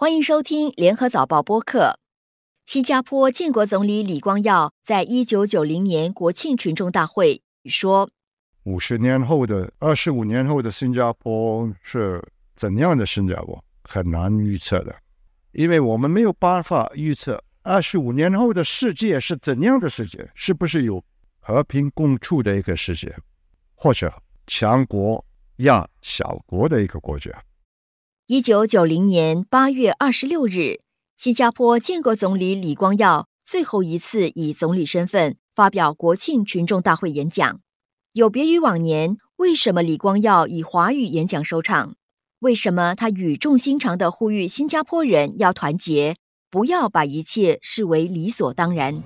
欢迎收听联合早报播客。新加坡建国总理李光耀在一九九零年国庆群众大会说：“五十年后的、二十五年后的新加坡是怎样的新加坡，很难预测的，因为我们没有办法预测二十五年后的世界是怎样的世界，是不是有和平共处的一个世界，或者强国压小国的一个国家。”一九九零年八月二十六日，新加坡建国总理李光耀最后一次以总理身份发表国庆群众大会演讲。有别于往年，为什么李光耀以华语演讲收场？为什么他语重心长的呼吁新加坡人要团结，不要把一切视为理所当然？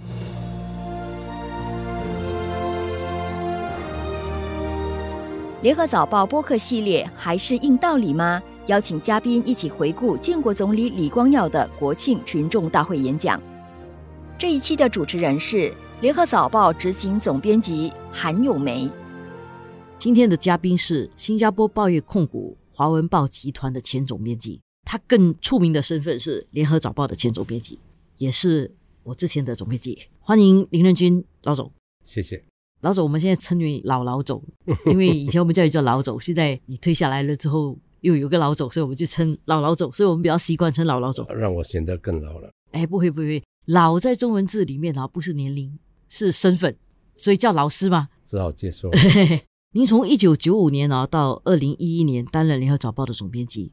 联合早报播客系列还是硬道理吗？邀请嘉宾一起回顾建国总理李光耀的国庆群众大会演讲。这一期的主持人是联合早报执行总编辑韩永梅。今天的嘉宾是新加坡报业控股华文报集团的前总编辑，他更出名的身份是联合早报的前总编辑，也是我之前的总编辑。欢迎林仁君老总，谢谢老总。我们现在称为老老总，因为以前我们叫你叫老总，现在你退下来了之后。又有个老总，所以我们就称老老总，所以我们比较习惯称老老总，让我显得更老了。哎，不会不会，老在中文字里面啊，不是年龄，是身份，所以叫老师嘛，只好接受。您从一九九五年啊到二零一一年担任联合早报的总编辑，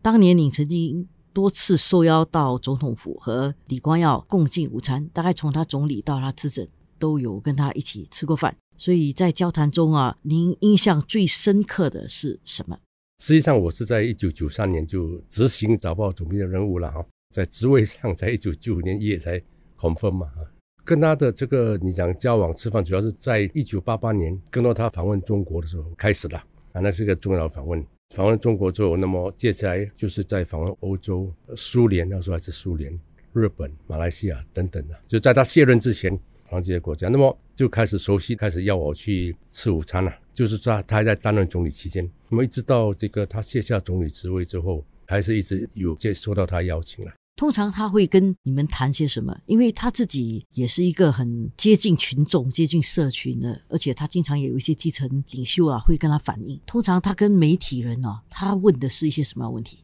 当年您曾经多次受邀到总统府和李光耀共进午餐，大概从他总理到他执政都有跟他一起吃过饭，所以在交谈中啊，您印象最深刻的是什么？实际上，我是在一九九三年就执行早报总编的任务了哈，在职位上，在一九九五年一月才考分嘛哈。跟他的这个你讲交往吃饭，主要是在一九八八年跟到他访问中国的时候开始的啊，那是一个重要的访问。访问中国之后，那么接下来就是在访问欧洲、苏联，那时候还是苏联、日本、马来西亚等等的，就在他卸任之前访问。这些国家，那么就开始熟悉，开始要我去吃午餐了。就是说，他还在担任总理期间，那么一直到这个他卸下总理职位之后，还是一直有接收到他邀请了。通常他会跟你们谈些什么？因为他自己也是一个很接近群众、接近社群的，而且他经常也有一些基层领袖啊会跟他反映。通常他跟媒体人呢，他问的是一些什么问题？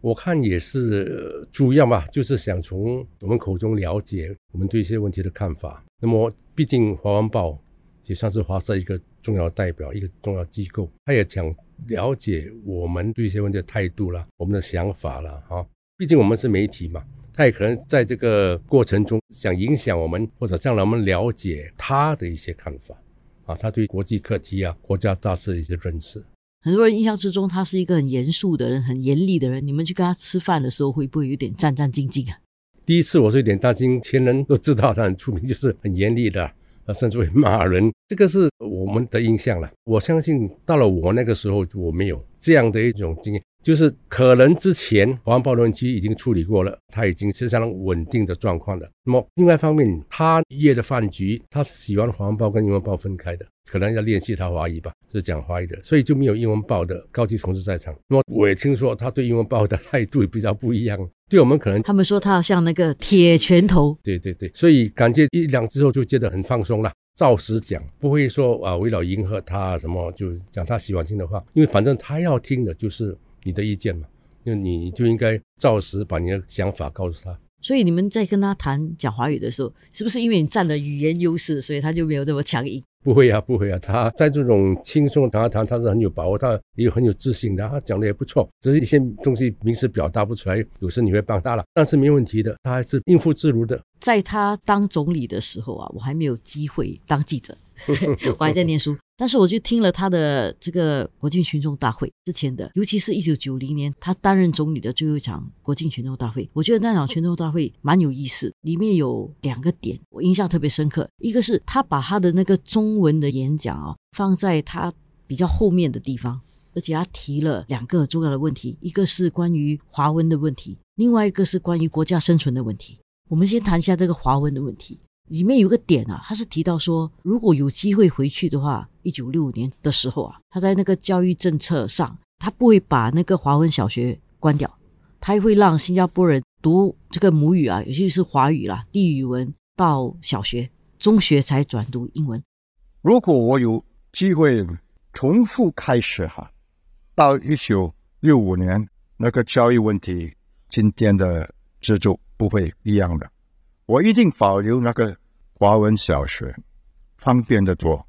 我看也是主要嘛，就是想从我们口中了解我们对一些问题的看法。那么，毕竟华文报也算是华社一个重要代表，一个重要机构，他也想了解我们对一些问题的态度啦，我们的想法啦，哈。毕竟我们是媒体嘛，他也可能在这个过程中想影响我们，或者让我们了解他的一些看法，啊，他对国际课题啊、国家大事的一些认识。很多人印象之中，他是一个很严肃的人，很严厉的人。你们去跟他吃饭的时候，会不会有点战战兢兢啊？第一次我是有点担心，前人都知道他很出名，就是很严厉的，啊，甚至会骂人。这个是我们的印象了。我相信到了我那个时候，我没有这样的一种经验。就是可能之前华文报论期已经处理过了，他已经是相当稳定的状况了。那么另外一方面，他夜的饭局，他喜欢华文报跟英文报分开的，可能要练习他华语吧，是讲华语的，所以就没有英文报的高级同事在场。那么我也听说他对英文报的态度也比较不一样，对我们可能他们说他像那个铁拳头，对对对，所以感觉一两之后就觉得很放松了，照实讲，不会说啊为了迎合他什么就讲他喜欢听的话，因为反正他要听的就是。你的意见嘛，因为你就应该照实把你的想法告诉他。所以你们在跟他谈讲华语的时候，是不是因为你占了语言优势，所以他就没有那么强硬？不会啊，不会啊，他在这种轻松谈谈，他是很有把握，他也很有自信的，他讲的也不错。只是一些东西平时表达不出来，有时你会帮他了，但是没问题的，他还是应付自如的。在他当总理的时候啊，我还没有机会当记者。我还在念书，但是我就听了他的这个国庆群众大会之前的，尤其是一九九零年他担任总理的最后一场国庆群众大会，我觉得那场群众大会蛮有意思，里面有两个点我印象特别深刻，一个是他把他的那个中文的演讲啊放在他比较后面的地方，而且他提了两个重要的问题，一个是关于华文的问题，另外一个是关于国家生存的问题。我们先谈一下这个华文的问题。里面有个点啊，他是提到说，如果有机会回去的话，一九六五年的时候啊，他在那个教育政策上，他不会把那个华文小学关掉，他会让新加坡人读这个母语啊，尤其是华语啦、地语文到小学、中学才转读英文。如果我有机会重复开始哈，到一九六五年那个教育问题，今天的制度不会一样的。我一定保留那个华文小学，方便的多。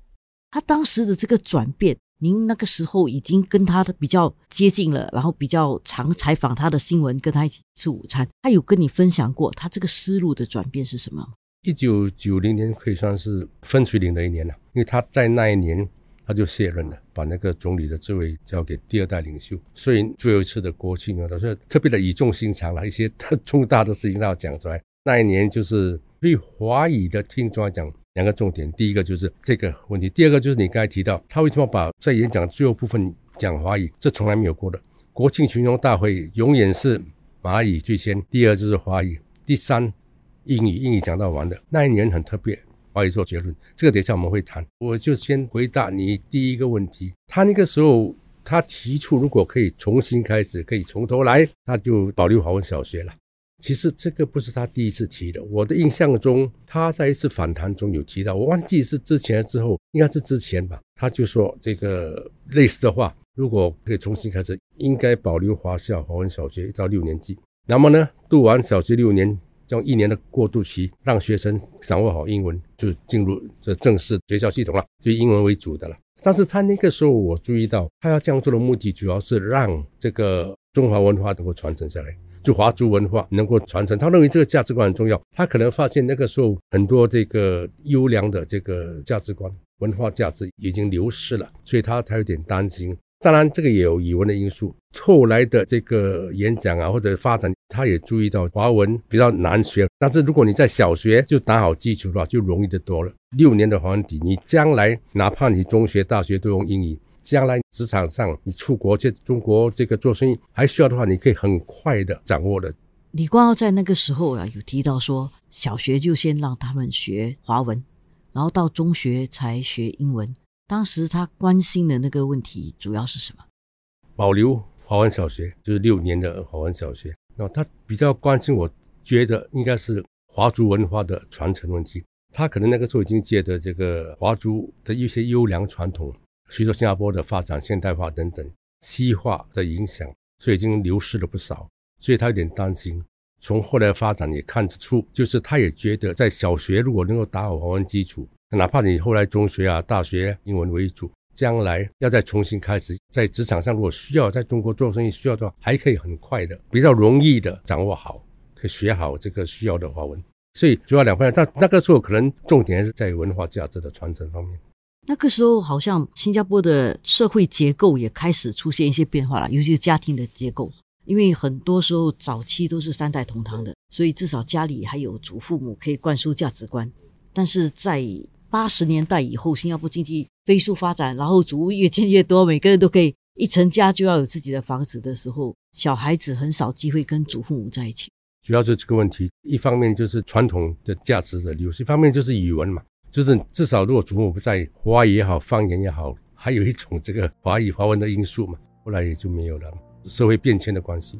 他当时的这个转变，您那个时候已经跟他的比较接近了，然后比较常采访他的新闻，跟他一起吃午餐。他有跟你分享过他这个思路的转变是什么？一九九零年可以算是分水岭的一年了，因为他在那一年他就卸任了，把那个总理的职位交给第二代领袖。所以最后一次的国庆啊，他说特别的语重心长了，一些特重大的事情他要讲出来。那一年就是对华语的听众来讲。两个重点，第一个就是这个问题，第二个就是你刚才提到他为什么把在演讲最后部分讲华语，这从来没有过的。国庆群众大会永远是马语最先，第二就是华语，第三英语，英语讲到完的那一年很特别，华语做结论，这个等一下我们会谈。我就先回答你第一个问题，他那个时候他提出如果可以重新开始，可以从头来，他就保留华文小学了。其实这个不是他第一次提的，我的印象中，他在一次访谈中有提到，我忘记是之前之后，应该是之前吧。他就说这个类似的话，如果可以重新开始，应该保留华校华文小学一到六年级。那么呢，读完小学六年，用一年的过渡期，让学生掌握好英文，就进入这正式学校系统了，就英文为主的了。但是他那个时候，我注意到他要这样做的目的，主要是让这个中华文化能够传承下来。就华族文化能够传承，他认为这个价值观很重要。他可能发现那个时候很多这个优良的这个价值观、文化价值已经流失了，所以他他有点担心。当然，这个也有语文的因素。后来的这个演讲啊，或者发展，他也注意到华文比较难学。但是如果你在小学就打好基础的话，就容易的多了。六年的华文底，你将来哪怕你中学、大学都用英语。将来职场上，你出国去中国这个做生意，还需要的话，你可以很快的掌握的。李光耀在那个时候啊，有提到说，小学就先让他们学华文，然后到中学才学英文。当时他关心的那个问题主要是什么？保留华文小学，就是六年的华文小学。那他比较关心，我觉得应该是华族文化的传承问题。他可能那个时候已经觉得这个华族的一些优良传统。随着新加坡的发展、现代化等等西化的影响，所以已经流失了不少，所以他有点担心。从后来发展也看得出，就是他也觉得，在小学如果能够打好华文基础，哪怕你后来中学啊、大学英文为主，将来要再重新开始，在职场上如果需要在中国做生意需要的话，还可以很快的、比较容易的掌握好，可以学好这个需要的华文。所以主要两方面，但那个时候可能重点还是在文化价值的传承方面。那个时候，好像新加坡的社会结构也开始出现一些变化了，尤其是家庭的结构。因为很多时候早期都是三代同堂的，所以至少家里还有祖父母可以灌输价值观。但是在八十年代以后，新加坡经济飞速发展，然后祖屋越建越多，每个人都可以一成家就要有自己的房子的时候，小孩子很少机会跟祖父母在一起。主要是这个问题，一方面就是传统的价值的流失，一方面就是语文嘛。就是至少，如果祖母不在，华语也好，方言也好，还有一种这个华语华文的因素嘛，后来也就没有了。社会变迁的关系。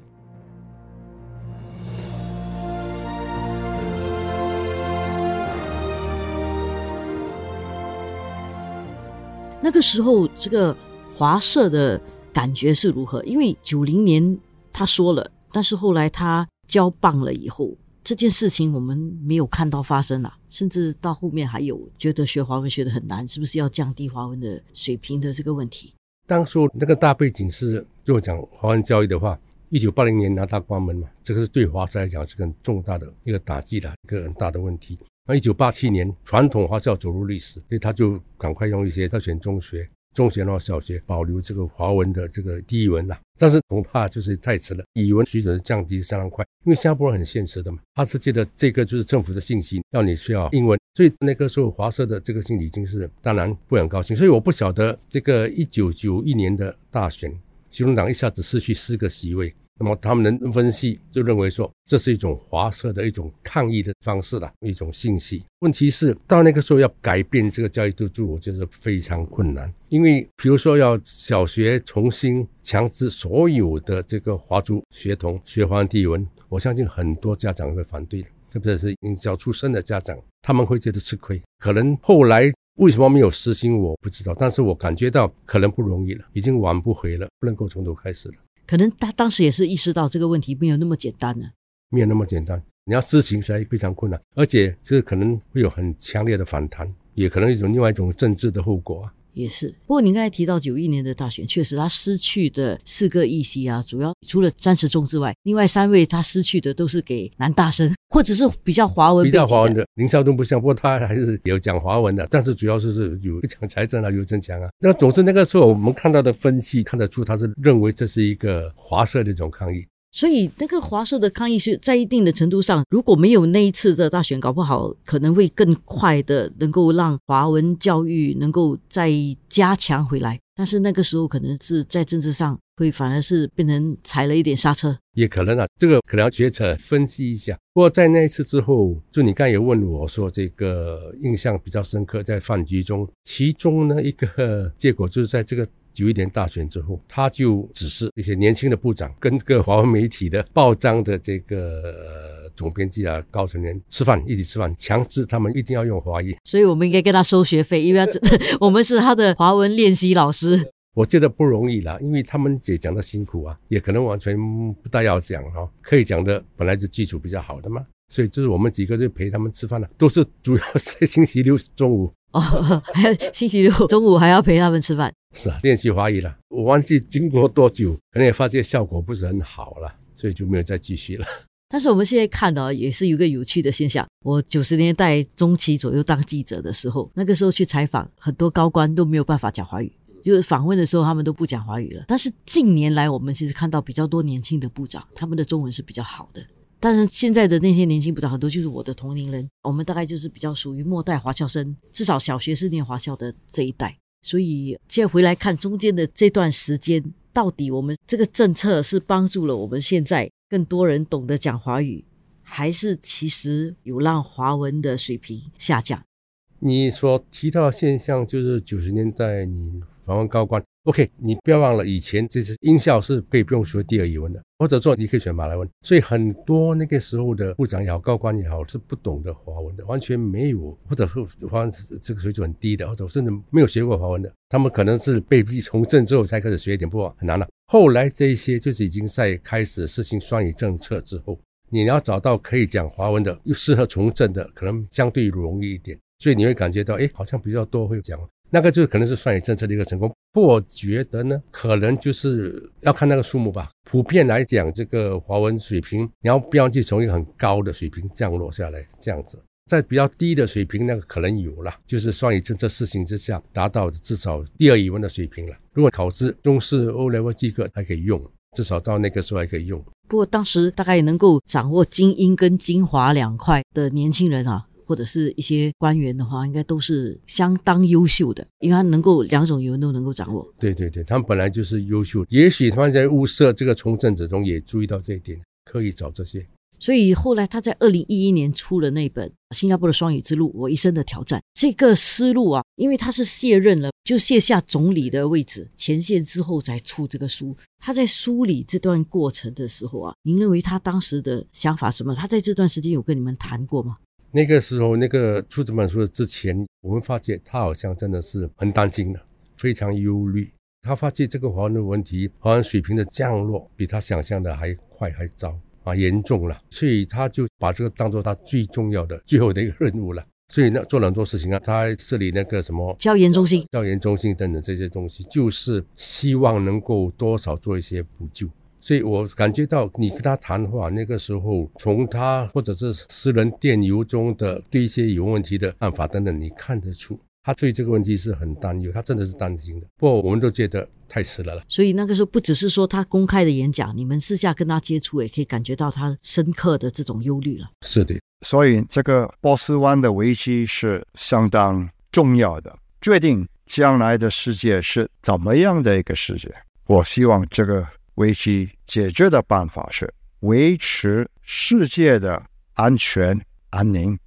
那个时候，这个华社的感觉是如何？因为九零年他说了，但是后来他交棒了以后。这件事情我们没有看到发生了，甚至到后面还有觉得学华文学的很难，是不是要降低华文的水平的这个问题？当初那个大背景是，如果讲华文教育的话，一九八零年拿大关门嘛，这个是对华师来讲是个很重大的一个打击的一个很大的问题。那一九八七年传统华校走入历史，所以他就赶快用一些特选中学。中学和小学保留这个华文的这个第一文啦，但是恐怕就是太迟了，语文水准降低相当快，因为新加坡很现实的嘛，他是借的这个就是政府的信息，要你需要英文，所以那个时候华社的这个心理已经是当然不很高兴，所以我不晓得这个一九九一年的大选，行动党一下子失去四个席位，那么他们能分析，就认为说这是一种华社的一种抗议的方式了，一种信息。问题是到那个时候要改变这个教育制度，我觉得非常困难。因为比如说要小学重新强制所有的这个华族学童学华文文，我相信很多家长会反对的，特别是英教出身的家长，他们会觉得吃亏。可能后来。为什么没有实行？我不知道，但是我感觉到可能不容易了，已经挽不回了，不能够从头开始了。可能他当时也是意识到这个问题没有那么简单呢，没有那么简单，你要执行起来非常困难，而且这可能会有很强烈的反弹，也可能一种另外一种政治的后果啊。也是，不过您刚才提到九一年的大选，确实他失去的四个议席啊，主要除了詹时中之外，另外三位他失去的都是给男大生，或者是比较华文、比较华文的。林孝东不像，不过他还是有讲华文的，但是主要就是有讲财政啊，刘振强啊。那总之那个时候我们看到的分析看得出，他是认为这是一个华社的一种抗议。所以那个华社的抗议是在一定的程度上，如果没有那一次的大选，搞不好可能会更快的能够让华文教育能够再加强回来。但是那个时候可能是在政治上会反而是变成踩了一点刹车，也可能啊，这个可能要学者分析一下。不过在那一次之后，就你刚才也问我说，这个印象比较深刻，在饭局中，其中呢一个结果就是在这个。九一年大选之后，他就指示一些年轻的部长跟这个华文媒体的报章的这个总编辑啊、高层人吃饭，一起吃饭，强制他们一定要用华语。所以我们应该跟他收学费，因为 我们是他的华文练习老师。我觉得不容易啦，因为他们也讲的辛苦啊，也可能完全不大要讲哈，可以讲的本来就基础比较好的嘛，所以就是我们几个就陪他们吃饭了，都是主要在星期六中午。哦，还 星期六中午还要陪他们吃饭，是啊，练习华语了。我忘记经过多久，可能也发现效果不是很好了，所以就没有再继续了。但是我们现在看到也是有个有趣的现象。我九十年代中期左右当记者的时候，那个时候去采访很多高官都没有办法讲华语，就是访问的时候他们都不讲华语了。但是近年来，我们其实看到比较多年轻的部长，他们的中文是比较好的。但是现在的那些年轻部长很多就是我的同龄人，我们大概就是比较属于末代华侨生，至少小学是念华侨的这一代。所以现在回来看中间的这段时间，到底我们这个政策是帮助了我们现在更多人懂得讲华语，还是其实有让华文的水平下降？你所提到的现象就是九十年代你访问高官。OK，你不要忘了，以前这些音效是可以不用学第二语文的，或者说你可以选马来文。所以很多那个时候的部长也好、高官也好，是不懂得华文的，完全没有，或者是华文这个水准很低的，或者甚至没有学过华文的。他们可能是被逼从政之后才开始学一点，不过很难了。后来这一些就是已经在开始实行双语政策之后，你要找到可以讲华文的又适合从政的，可能相对容易一点。所以你会感觉到，哎，好像比较多会讲。那个就可能是双语政策的一个成功，不，我觉得呢，可能就是要看那个数目吧。普遍来讲，这个华文水平，你要不要去从一个很高的水平降落下来，这样子，在比较低的水平，那个可能有了，就是双语政策试行之下，达到至少第二语文的水平了。如果考试中试 O level 及格还可以用，至少到那个时候还可以用。不过当时大概也能够掌握精英跟精华两块的年轻人啊。或者是一些官员的话，应该都是相当优秀的，因为他能够两种语文都能够掌握。对对对，他们本来就是优秀，也许他们在物色这个从政者中也注意到这一点，刻意找这些。所以后来他在二零一一年出了那本《新加坡的双语之路：我一生的挑战》这个思路啊，因为他是卸任了，就卸下总理的位置前线之后才出这个书。他在梳理这段过程的时候啊，您认为他当时的想法什么？他在这段时间有跟你们谈过吗？那个时候，那个出这本书之前，我们发现他好像真的是很担心的，非常忧虑。他发现这个华人的问题，华文水平的降落比他想象的还快还糟啊，严重了。所以他就把这个当做他最重要的最后的一个任务了。所以呢，做了很多事情啊，他设立那个什么教研中心、教研中心等等这些东西，就是希望能够多少做一些补救。所以我感觉到你跟他谈话那个时候，从他或者是私人电邮中的对一些有问题的看法等等，你看得出他对这个问题是很担忧，他真的是担心的。不过我们都觉得太迟了了。所以那个时候不只是说他公开的演讲，你们私下跟他接触也可以感觉到他深刻的这种忧虑了。是的，所以这个波斯湾的危机是相当重要的，决定将来的世界是怎么样的一个世界。我希望这个。危机解决的办法是维持世界的安全安宁。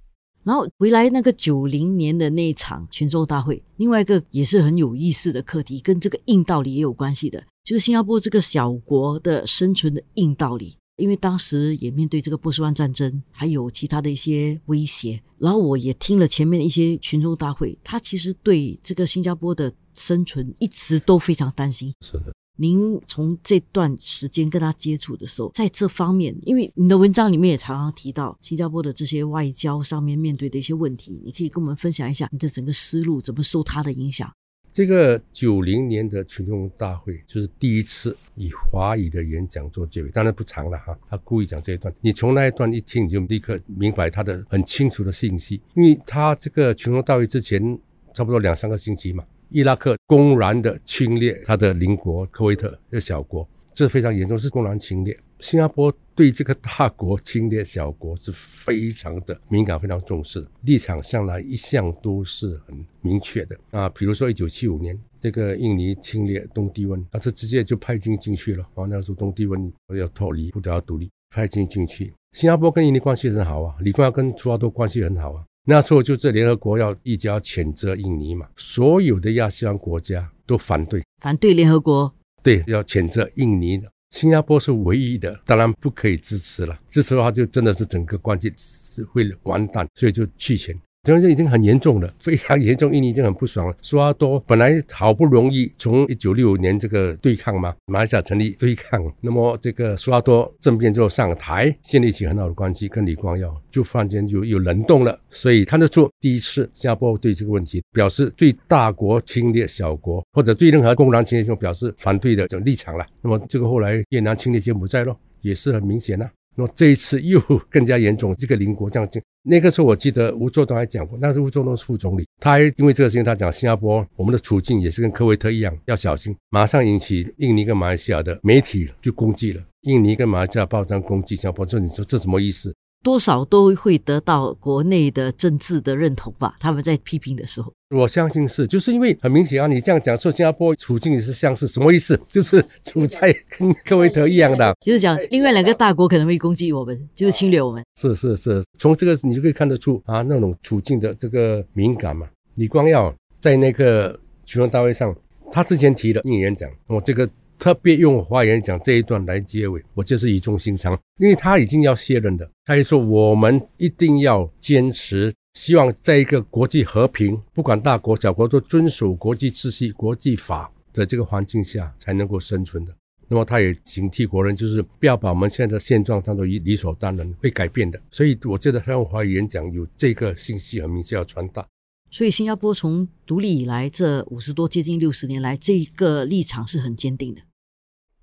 然后回来那个九零年的那一场群众大会，另外一个也是很有意思的课题，跟这个硬道理也有关系的，就是新加坡这个小国的生存的硬道理。因为当时也面对这个波斯湾战争，还有其他的一些威胁，然后我也听了前面一些群众大会，他其实对这个新加坡的生存一直都非常担心。是的，您从这段时间跟他接触的时候，在这方面，因为你的文章里面也常常提到新加坡的这些外交上面面对的一些问题，你可以跟我们分享一下你的整个思路怎么受他的影响。这个九零年的群众大会就是第一次以华语的演讲做结尾，当然不长了哈。他故意讲这一段，你从那一段一听，你就立刻明白他的很清楚的信息。因为他这个群众大会之前差不多两三个星期嘛，伊拉克公然的侵略他的邻国科威特这小国，这非常严重，是公然侵略。新加坡对这个大国侵略小国是非常的敏感，非常重视，立场向来一向都是很明确的啊。比如说，一九七五年这个印尼侵略东帝汶，啊，这直接就派军进去了啊。那时候东帝汶要脱离，不得要独立，派军进去。新加坡跟印尼关系很好啊，李光耀跟苏哈多关系很好啊。那时候就是联合国要一家谴责印尼嘛，所有的亚细安国家都反对，反对联合国，对，要谴责印尼的。新加坡是唯一的，当然不可以支持了。支持的话，就真的是整个关系是会完蛋，所以就弃权。这已经很严重了，非常严重。印尼已经很不爽了。苏哈多本来好不容易从一九六五年这个对抗嘛，马来西亚成立对抗，那么这个苏哈多政变之后上台，建立起很好的关系，跟李光耀就忽然间就有冷冻了。所以看得出，第一次新加坡对这个问题表示对大国侵略小国，或者对任何公然侵略性表示反对的这种立场了。那么这个后来越南侵略柬埔寨咯，也是很明显呐。那这一次又更加严重，这个邻国这样进。那个时候我记得吴作东还讲过，那是吴作东是副总理，他还因为这个事情，他讲新加坡我们的处境也是跟科威特一样，要小心，马上引起印尼跟马来西亚的媒体就攻击了，印尼跟马来西亚报章攻击新加坡，说你说这什么意思？多少都会得到国内的政治的认同吧？他们在批评的时候，我相信是，就是因为很明显啊，你这样讲说新加坡处境也是相似，什么意思？就是处在跟科威特一样的，就是讲另外两个大国可能会攻击我们，就是侵略我们。是是是，从这个你就可以看得出啊，那种处境的这个敏感嘛。李光耀在那个群众大会上，他之前提的应演讲，我这个。特别用华言讲这一段来结尾，我就是语重心长，因为他已经要卸任的。他也说：“我们一定要坚持，希望在一个国际和平，不管大国小国都遵守国际秩序、国际法的这个环境下才能够生存的。”那么他也警惕国人，就是不要把我们现在的现状当作理理所当然，会改变的。所以我觉得他用华语演讲有这个信息很明确要传达。所以新加坡从独立以来这五十多接近六十年来，这一个立场是很坚定的。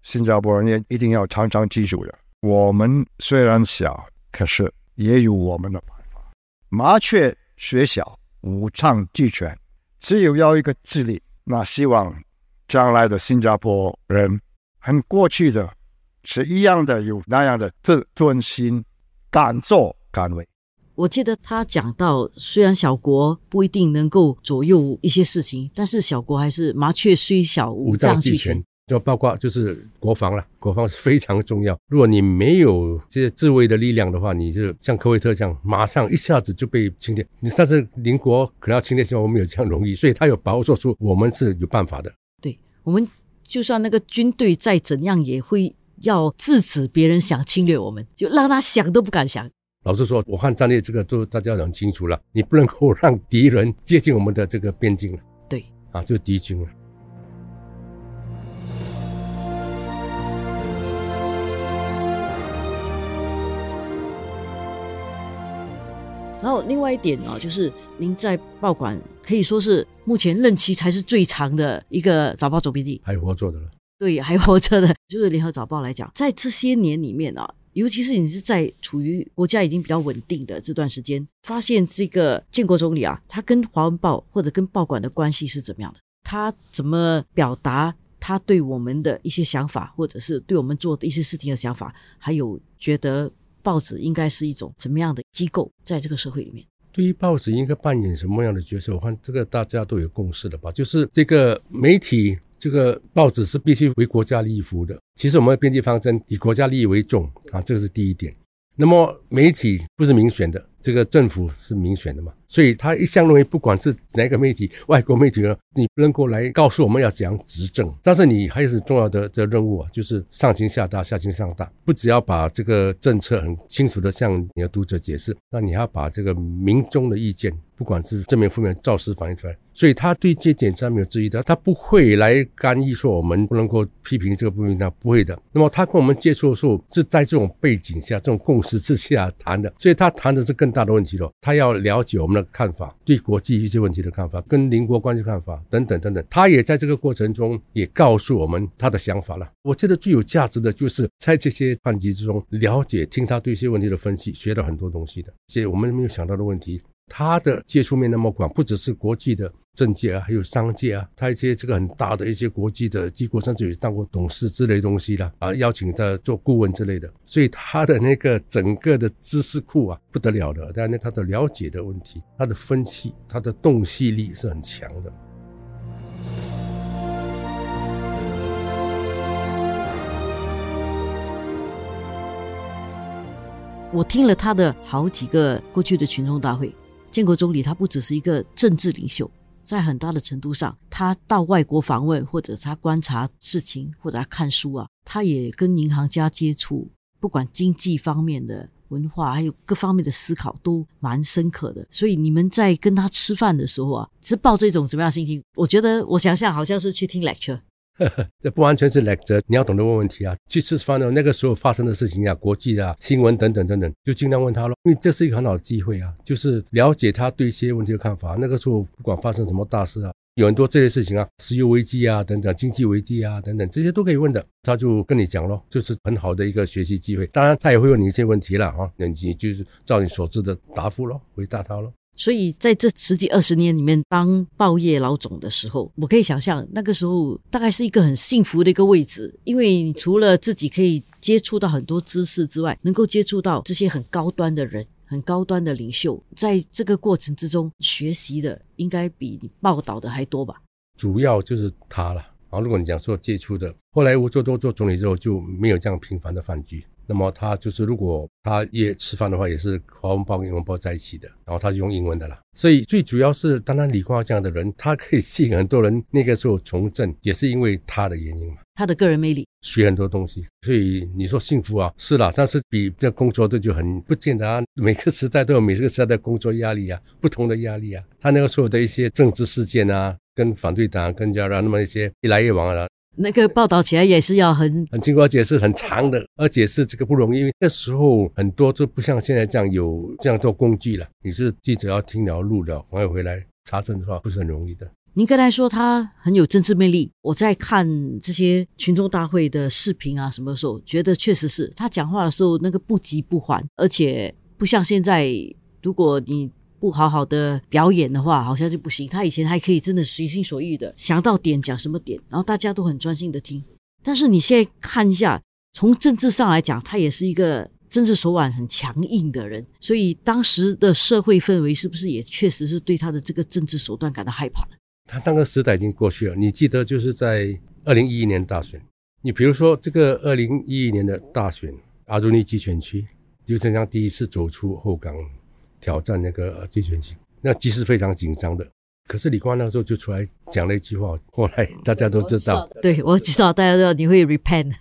新加坡人也一定要常常记住的：我们虽然小，可是也有我们的办法。麻雀虽小，五脏俱全。只有要一个智力，那希望将来的新加坡人和过去的是一样的，有那样的自尊心，敢作敢为。我记得他讲到，虽然小国不一定能够左右一些事情，但是小国还是麻雀虽小，五脏俱全。就包括就是国防了，国防是非常重要。如果你没有这些自卫的力量的话，你就像科威特这样，马上一下子就被侵略。你但是邻国可能要侵略，希望我们有这样容易，所以他有把握做出我们是有办法的。对我们，就算那个军队再怎样，也会要制止别人想侵略我们，就让他想都不敢想。老实说，我看战略这个都大家很清楚了，你不能够让敌人接近我们的这个边境了。对，啊，就是敌军了。然后另外一点呢，就是您在报馆可以说是目前任期才是最长的一个早报总编辑，还活着的了。对，还活着的，就是联合早报来讲，在这些年里面啊，尤其是你是在处于国家已经比较稳定的这段时间，发现这个建国总理啊，他跟华文报或者跟报馆的关系是怎么样的？他怎么表达他对我们的一些想法，或者是对我们做的一些事情的想法，还有觉得。报纸应该是一种什么样的机构，在这个社会里面？对于报纸应该扮演什么样的角色？我看这个大家都有共识的吧，就是这个媒体。这个报纸是必须为国家利益服务的。其实我们的编辑方针以国家利益为重啊，这个是第一点。那么媒体不是民选的，这个政府是民选的嘛？所以他一向认为，不管是哪个媒体，外国媒体呢，你不能够来告诉我们要怎样执政。但是你还有重要的这任务啊，就是上情下达，下情上达，不只要把这个政策很清楚的向你的读者解释，那你还要把这个民众的意见。不管是正面负面，照实反映出来，所以他对这检查没有质疑的，他不会来干预说我们不能够批评这个部分，他不会的。那么他跟我们接触的时候是在这种背景下、这种共识之下谈的，所以他谈的是更大的问题了。他要了解我们的看法，对国际一些问题的看法，跟邻国关系看法等等等等。他也在这个过程中也告诉我们他的想法了。我觉得最有价值的就是在这些班级之中了解、听他对一些问题的分析，学到很多东西的，这些我们没有想到的问题。他的接触面那么广，不只是国际的政界啊，还有商界啊，他一些这个很大的一些国际的机构，甚至有当过董事之类东西啦，啊，邀请他做顾问之类的，所以他的那个整个的知识库啊，不得了的。但是，他的了解的问题，他的分析，他的洞悉力是很强的。我听了他的好几个过去的群众大会。建国总理他不只是一个政治领袖，在很大的程度上，他到外国访问，或者他观察事情，或者他看书啊，他也跟银行家接触，不管经济方面的、文化，还有各方面的思考，都蛮深刻的。所以你们在跟他吃饭的时候啊，是抱着一种什么样的心情？我觉得，我想象好像是去听 lecture。呵 呵这不完全是 lecture，你要懂得问问题啊。去吃饭的那个时候发生的事情啊，国际啊、新闻等等等等，就尽量问他咯，因为这是一个很好的机会啊，就是了解他对一些问题的看法。那个时候不管发生什么大事啊，有很多这些事情啊，石油危机啊等等，经济危机啊等等，这些都可以问的，他就跟你讲咯，就是很好的一个学习机会。当然他也会问你一些问题了啊，那你就是照你所知的答复咯，回答他咯。所以在这十几二十年里面，当报业老总的时候，我可以想象那个时候大概是一个很幸福的一个位置，因为除了自己可以接触到很多知识之外，能够接触到这些很高端的人、很高端的领袖，在这个过程之中学习的应该比你报道的还多吧？主要就是他了。然后如果你讲说接触的，后来吴作东做总理之后就没有这样频繁的饭局。那么他就是，如果他也吃饭的话，也是华文包跟英文包在一起的，然后他就用英文的啦。所以最主要是，当然李光耀这样的人，他可以吸引很多人。那个时候从政也是因为他的原因嘛，他的个人魅力，学很多东西。所以你说幸福啊，是啦，但是比这工作这就很不见得啊。每个时代都有每个时代的工作压力啊，不同的压力啊。他那个时候的一些政治事件啊，跟反对党跟加让那么一些一来一往啊。那个报道起来也是要很很清楚，而且是很长的，而且是这个不容易，因为那时候很多就不像现在这样有这样做工具了。你是记者要听了录了，完了回来查证的话，不是很容易的。您刚才说他很有政治魅力，我在看这些群众大会的视频啊，什么时候觉得确实是他讲话的时候那个不急不缓，而且不像现在，如果你。不好好的表演的话，好像就不行。他以前还可以真的随心所欲的想到点讲什么点，然后大家都很专心的听。但是你现在看一下，从政治上来讲，他也是一个政治手腕很强硬的人。所以当时的社会氛围是不是也确实是对他的这个政治手段感到害怕？他那个时代已经过去了。你记得就是在二零一一年大选，你比如说这个二零一一年的大选，阿朱尼集选区，刘成江第一次走出后港。挑战那个竞选期，那其实非常紧张的。可是李光那时候就出来讲了一句话，后来大家都知道。对，我知道，大家知道你会 repent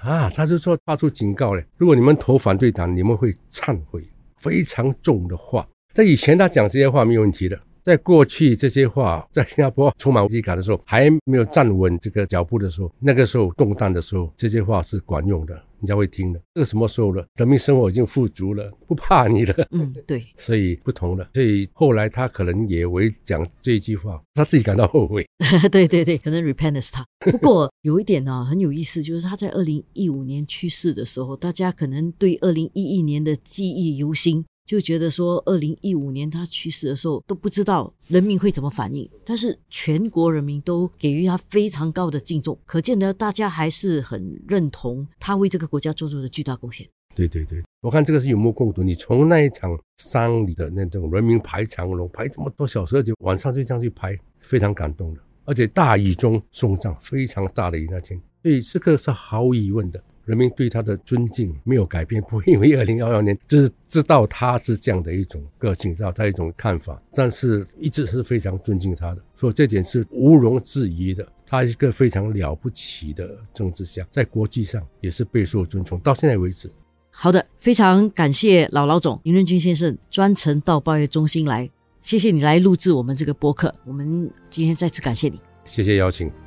啊，他就说发出警告嘞，如果你们投反对党，你们会忏悔，非常重的话。在以前他讲这些话没有问题的，在过去这些话在新加坡充满危机感的时候，还没有站稳这个脚步的时候，那个时候动荡的时候，这些话是管用的。人家会听的，这个什么时候了？人民生活已经富足了，不怕你了。嗯，对，所以不同了。所以后来他可能也会讲这一句话，他自己感到后悔。对对对，可能 repentance 他。不过有一点呢，很有意思，就是他在二零一五年去世的时候，大家可能对二零一一年的记忆犹新。就觉得说，二零一五年他去世的时候都不知道人民会怎么反应，但是全国人民都给予他非常高的敬重，可见呢，大家还是很认同他为这个国家做出的巨大贡献。对对对，我看这个是有目共睹。你从那一场丧礼的那种人民排长龙，排这么多小时，而且晚上就这样去排，非常感动的。而且大雨中送葬，非常大的一那天，所以这个是毫无疑问的。人民对他的尊敬没有改变，不会 因为二零幺幺年就是知道他是这样的一种个性，知道他一种看法，但是一直是非常尊敬他的，所以这点是毋容置疑的。他一个非常了不起的政治家，在国际上也是备受尊崇，到现在为止。好的，非常感谢老老总林润君先生专程到报业中心来，谢谢你来录制我们这个播客，我们今天再次感谢你，谢谢邀请。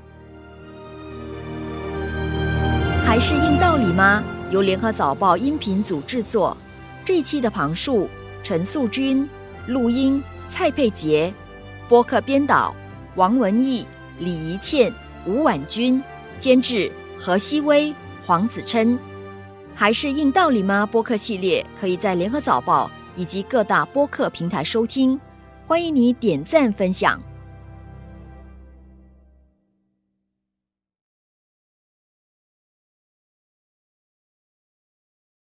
还是硬道理吗？由联合早报音频组制作，这一期的旁述陈素君，录音蔡佩杰，播客编导王文义、李怡倩、吴婉君，监制何希薇、黄子琛。还是硬道理吗？播客系列可以在联合早报以及各大播客平台收听，欢迎你点赞分享。